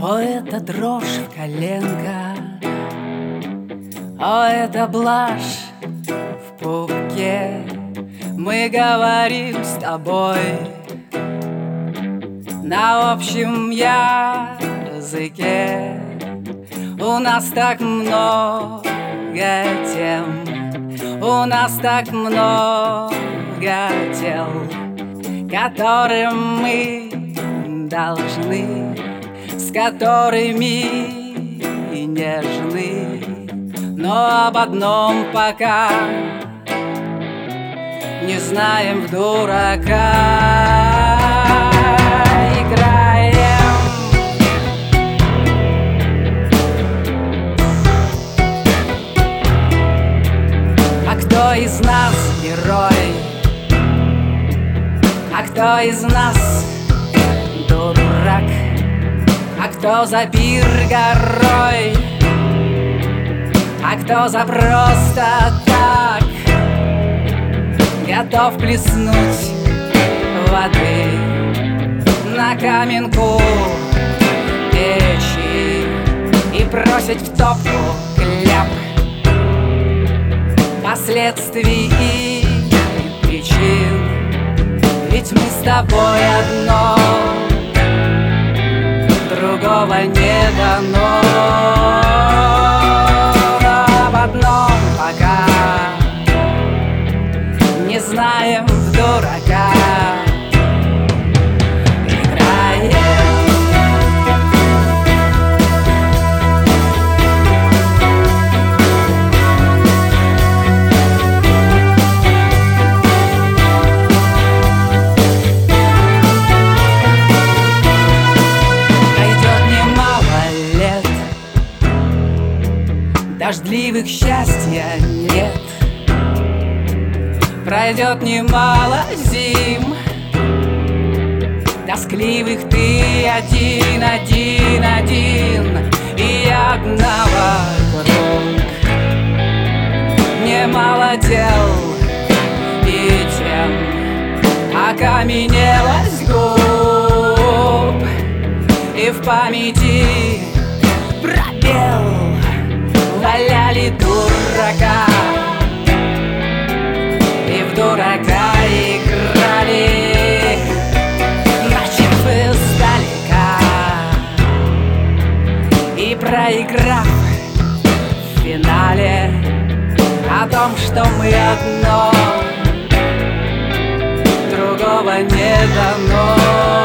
О, это дрожь в коленках. О, это блажь в пупке. Мы говорим с тобой На общем языке. У нас так много тем. У нас так много тел Которым мы должны с которыми нежны Но об одном пока не знаем в дурака. Играем. А кто из нас герой? А кто из нас кто за пир горой? А кто за просто так Готов плеснуть воды На каменку печи И бросить в топку кляп Последствий и причин Ведь мы с тобой одно другого не дано. Об одном пока. Не знаем в дурака Дождливых счастья нет. Пройдет немало зим. Тоскливых ты один, один, один И одного круг Немало дел и тем Окаменелость губ. И в памяти проиграв в финале О том, что мы одно Другого не дано